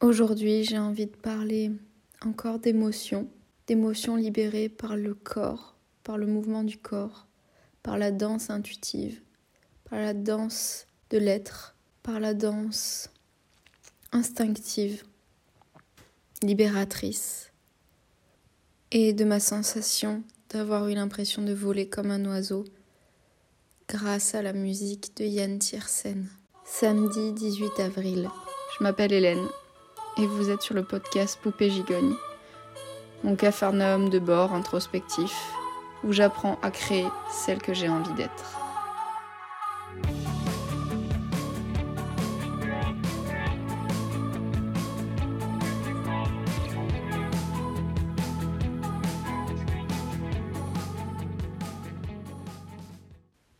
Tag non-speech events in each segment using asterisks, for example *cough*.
Aujourd'hui, j'ai envie de parler encore d'émotions, d'émotions libérées par le corps, par le mouvement du corps, par la danse intuitive, par la danse de l'être, par la danse instinctive, libératrice, et de ma sensation d'avoir eu l'impression de voler comme un oiseau grâce à la musique de Yann Tiersen. Samedi 18 avril. Je m'appelle Hélène et vous êtes sur le podcast Poupée Gigogne, mon capharnaüm de bord introspectif où j'apprends à créer celle que j'ai envie d'être.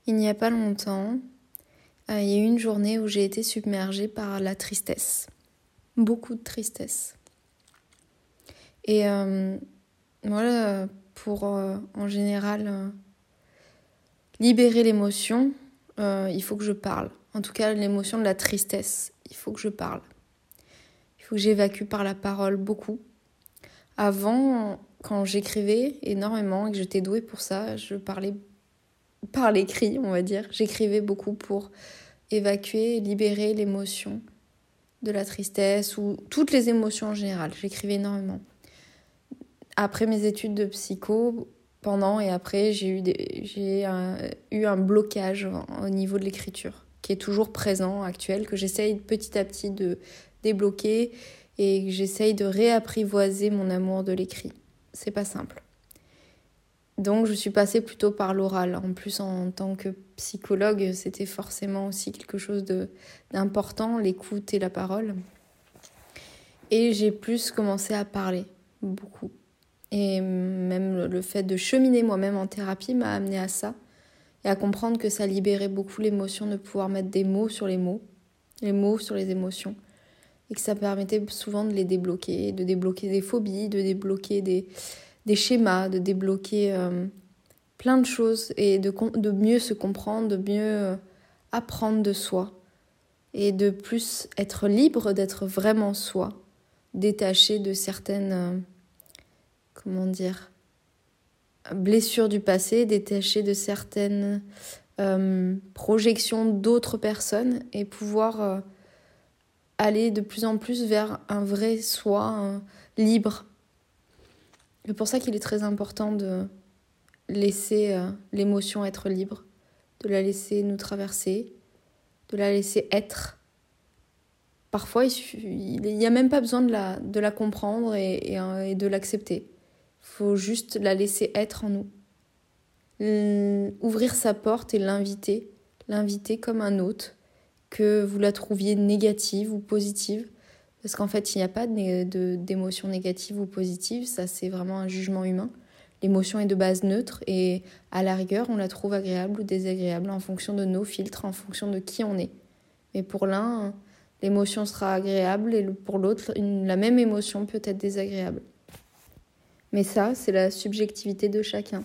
Il n'y a pas longtemps, euh, il y a eu une journée où j'ai été submergée par la tristesse. Beaucoup de tristesse. Et euh, voilà, pour euh, en général libérer l'émotion, il faut que je parle. En tout cas, l'émotion de la tristesse, il faut que je parle. Il faut que j'évacue par la parole beaucoup. Avant, quand j'écrivais énormément et que j'étais douée pour ça, je parlais par l'écrit, on va dire. J'écrivais beaucoup pour évacuer, libérer l'émotion de la tristesse ou toutes les émotions en général. J'écrivais énormément. Après mes études de psycho, pendant et après, j'ai eu, j'ai eu un blocage au niveau de l'écriture qui est toujours présent, actuel, que j'essaye petit à petit de débloquer et j'essaye de réapprivoiser mon amour de l'écrit. C'est pas simple. Donc je suis passée plutôt par l'oral. En plus, en tant que psychologue, c'était forcément aussi quelque chose d'important, l'écoute et la parole. Et j'ai plus commencé à parler, beaucoup. Et même le fait de cheminer moi-même en thérapie m'a amené à ça et à comprendre que ça libérait beaucoup l'émotion de pouvoir mettre des mots sur les mots, les mots sur les émotions, et que ça permettait souvent de les débloquer, de débloquer des phobies, de débloquer des, des schémas, de débloquer euh, plein de choses et de, de, mieux se comprendre, de mieux euh, apprendre de soi et de plus être libre d'être vraiment soi, détaché de certaines, euh, comment dire, blessures du passé, détaché de certaines projections d'autres personnes et pouvoir aller de plus en plus vers un vrai soi libre c'est pour ça qu'il est très important de laisser euh, l'émotion être libre, de la laisser nous traverser, de la laisser être. Parfois, il n'y a même pas besoin de la, comprendre euh, et de l'accepter. Il faut juste la laisser être en nous. Ouvrir sa porte et l'inviter, l'inviter comme un hôte, que vous la trouviez négative ou positive, parce qu'en fait, il n'y a pas d'émotion négative ou positive, ça c'est vraiment un jugement humain. L'émotion est de base neutre et à la rigueur, on la trouve agréable ou désagréable en fonction de nos filtres, en fonction de qui on est. Mais pour l'un, l'émotion sera agréable et pour l'autre, la même émotion peut être désagréable. Mais ça, c'est la subjectivité de chacun.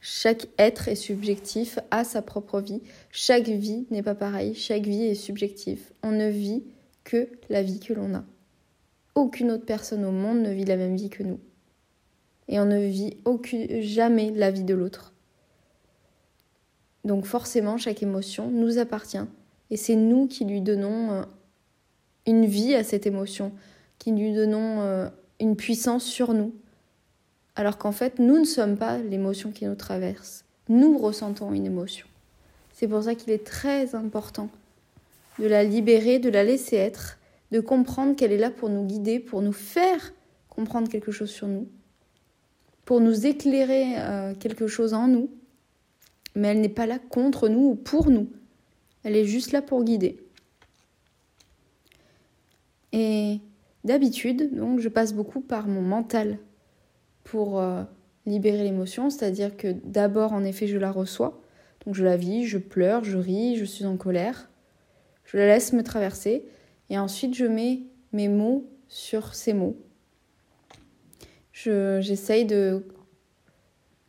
Chaque être est subjectif, a sa propre vie. Chaque vie n'est pas pareille, chaque vie est subjective. On ne vit que la vie que l'on a. Aucune autre personne au monde ne vit la même vie que nous. Et on ne vit jamais la vie de l'autre. Donc forcément, chaque émotion nous appartient. Et c'est nous qui lui donnons euh, une vie à cette émotion, qui lui donnons euh, une puissance sur nous. Alors qu'en fait, nous ne sommes pas l'émotion qui nous traverse. Nous ressentons une émotion. C'est pour ça qu'il est très important de la libérer, de la laisser être, de comprendre qu'elle est là pour nous guider, pour nous faire comprendre quelque chose sur nous, pour nous éclairer euh, quelque chose en nous, mais elle n'est pas là contre nous ou pour nous. Elle est juste là pour guider. Et d'habitude, donc, je passe beaucoup par mon mental pour euh, libérer l'émotion, c'est-à-dire que d'abord, en effet, je la reçois, donc je la vis, je pleure, je ris, je suis en colère. Je la laisse me traverser et ensuite je mets mes mots sur ces mots. J'essaye de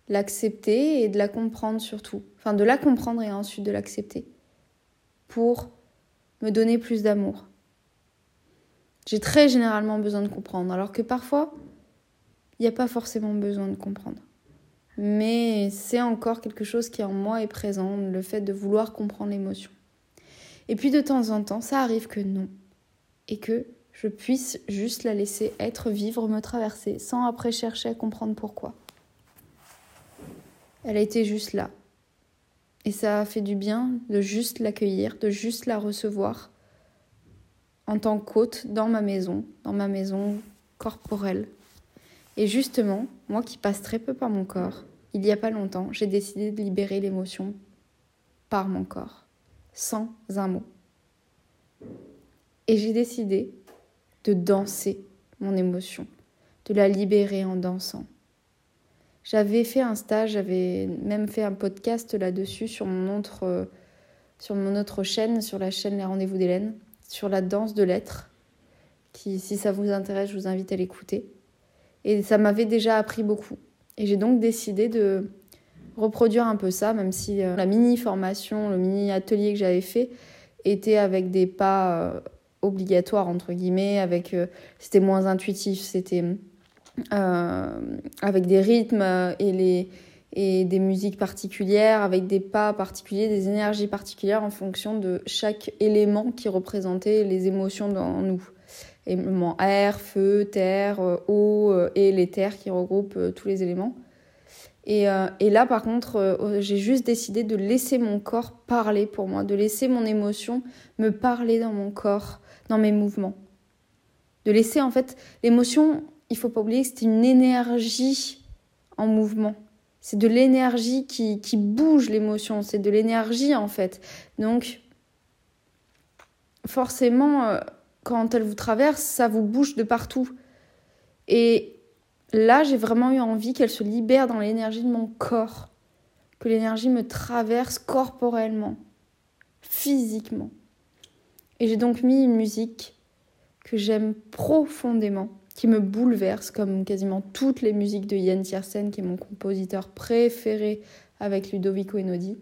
l'accepter et de la comprendre surtout. Enfin, de la comprendre et ensuite de l'accepter pour me donner plus d'amour. J'ai très généralement besoin de comprendre, alors que parfois, il n'y a pas forcément besoin de comprendre. Mais c'est encore quelque chose qui en moi est présent, le fait de vouloir comprendre l'émotion. Et puis de temps en temps, ça arrive que non. Et que je puisse juste la laisser être, vivre, me traverser, sans après chercher à comprendre pourquoi. Elle a été juste là. Et ça a fait du bien de juste l'accueillir, de juste la recevoir en tant qu'hôte dans ma maison, dans ma maison corporelle. Et justement, moi qui passe très peu par mon corps, il n'y a pas longtemps, j'ai décidé de libérer l'émotion par mon corps, sans un mot. Et j'ai décidé de danser mon émotion, de la libérer en dansant. J'avais fait un stage, j'avais même fait un podcast là-dessus sur mon autre chaîne, sur la chaîne Les Rendez-vous d'Hélène, sur la danse de l'être. Qui, si ça vous intéresse, je vous invite à l'écouter. Et ça m'avait déjà appris beaucoup. Et j'ai donc décidé de reproduire un peu ça, même si euh, la mini formation, le mini atelier que j'avais fait était avec des pas euh, obligatoires entre guillemets, avec euh, c'était moins intuitif, c'était avec des rythmes et les et des musiques particulières, avec des pas particuliers, des énergies particulières en fonction de chaque élément qui représentait les émotions dans nous éléments air, feu, terre, eau et les terres qui regroupent tous les éléments. Et, et là, par contre, j'ai juste décidé de laisser mon corps parler pour moi, de laisser mon émotion me parler dans mon corps, dans mes mouvements. De laisser, en fait, l'émotion, il faut pas oublier que c'est une énergie en mouvement. C'est de l'énergie qui, qui bouge l'émotion, c'est de l'énergie en fait. Donc, forcément, quand elle vous traverse, ça vous bouge de partout. Et là, j'ai vraiment eu envie qu'elle se libère dans l'énergie de mon corps, que l'énergie me traverse corporellement, physiquement. Et j'ai donc mis une musique que j'aime profondément, qui me bouleverse, comme quasiment toutes les musiques de Yann Tiersen, qui est mon compositeur préféré avec Ludovico Einaudi,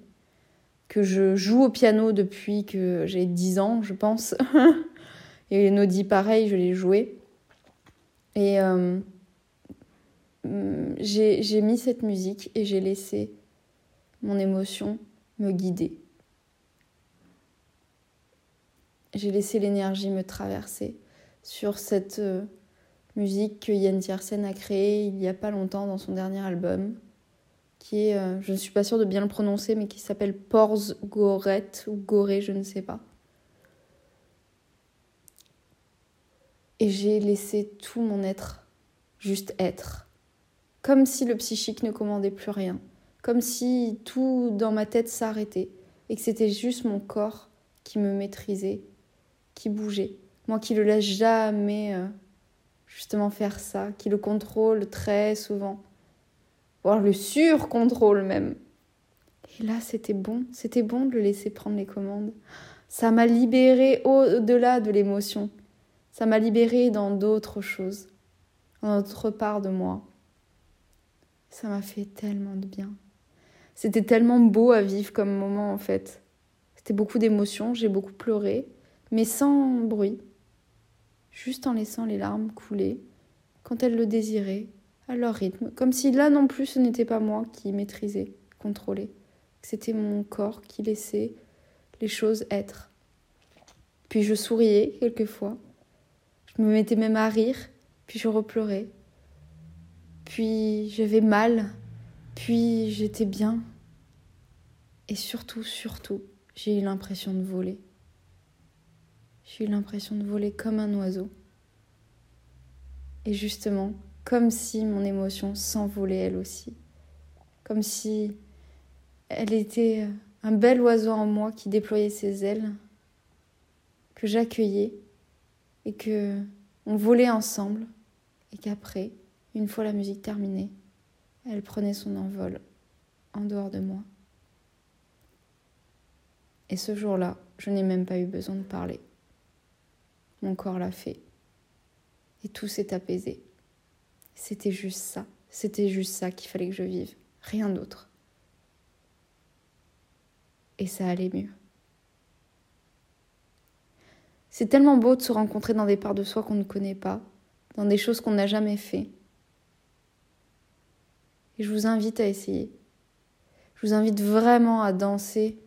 que je joue au piano depuis que j'ai 10 ans, je pense. *laughs* Et Nodi, pareil, je l'ai joué. Et euh, j'ai mis cette musique et j'ai laissé mon émotion me guider. J'ai laissé l'énergie me traverser sur cette euh, musique que Yann Tiersen a créée il n'y a pas longtemps dans son dernier album, qui est, euh, je ne suis pas sûre de bien le prononcer, mais qui s'appelle Pors Goret ou Goré, je ne sais pas. Et j'ai laissé tout mon être juste être. Comme si le psychique ne commandait plus rien. Comme si tout dans ma tête s'arrêtait. Et que c'était juste mon corps qui me maîtrisait, qui bougeait. Moi qui le laisse jamais euh, justement faire ça, qui le contrôle très souvent. Voire le surcontrôle même. Et là, c'était bon. C'était bon de le laisser prendre les commandes. Ça m'a libéré au-delà de l'émotion. Ça m'a libérée dans d'autres choses, dans d'autres parts de moi. Ça m'a fait tellement de bien. C'était tellement beau à vivre comme moment en fait. C'était beaucoup d'émotions, j'ai beaucoup pleuré, mais sans bruit, juste en laissant les larmes couler quand elles le désiraient, à leur rythme, comme si là non plus ce n'était pas moi qui maîtrisais, contrôlais, c'était mon corps qui laissait les choses être. Puis je souriais quelquefois, je me mettais même à rire, puis je repleurais. Puis j'avais mal, puis j'étais bien. Et surtout, surtout, j'ai eu l'impression de voler. J'ai eu l'impression de voler comme un oiseau. Et justement, comme si mon émotion s'envolait elle aussi. Comme si elle était un bel oiseau en moi qui déployait ses ailes, que j'accueillais et que on volait ensemble et qu'après, une fois la musique terminée, elle prenait son envol en dehors de moi. Et ce jour-là, je n'ai même pas eu besoin de parler. Mon corps l'a fait. Et tout s'est apaisé. C'était juste ça. C'était juste ça qu'il fallait que je vive. Rien d'autre. Et ça allait mieux. C'est tellement beau de se rencontrer dans des parts de soi qu'on ne connaît pas, dans des choses qu'on n'a jamais fait. Je vous invite à essayer. Je vous invite vraiment à danser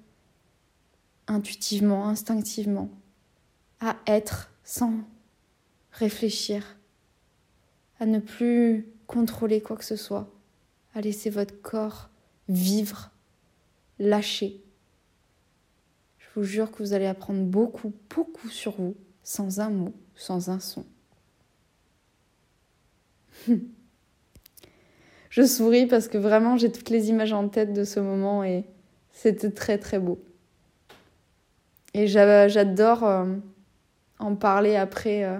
intuitivement, instinctivement, à être sans réfléchir, à ne plus contrôler quoi que ce soit, à laisser votre corps vivre, lâcher. Je vous jure que vous allez apprendre beaucoup, beaucoup sur vous, sans un mot, sans un son. *laughs* Je souris parce que vraiment j'ai toutes les images en tête de ce moment et c'était très très beau. Et j'adore euh, en parler après euh,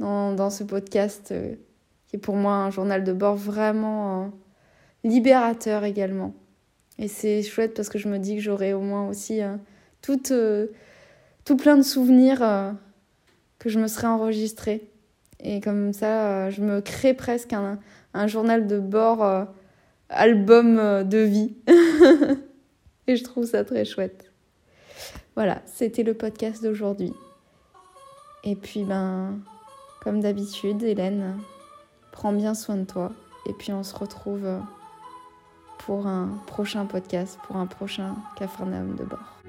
dans, ce podcast euh, qui est pour moi un journal de bord vraiment libérateur également. Et c'est chouette parce que je me dis que j'aurai au moins aussi tout, tout plein de souvenirs que je me serais enregistrés. Et comme ça, je me crée presque un, un journal de bord, euh, album euh, de vie. *laughs* Et je trouve ça très chouette. Voilà, c'était le podcast d'aujourd'hui. Et puis, ben, comme d'habitude, Hélène, prends bien soin de toi. Et puis, on se retrouve pour un prochain podcast, pour un prochain Cafarnaum de bord.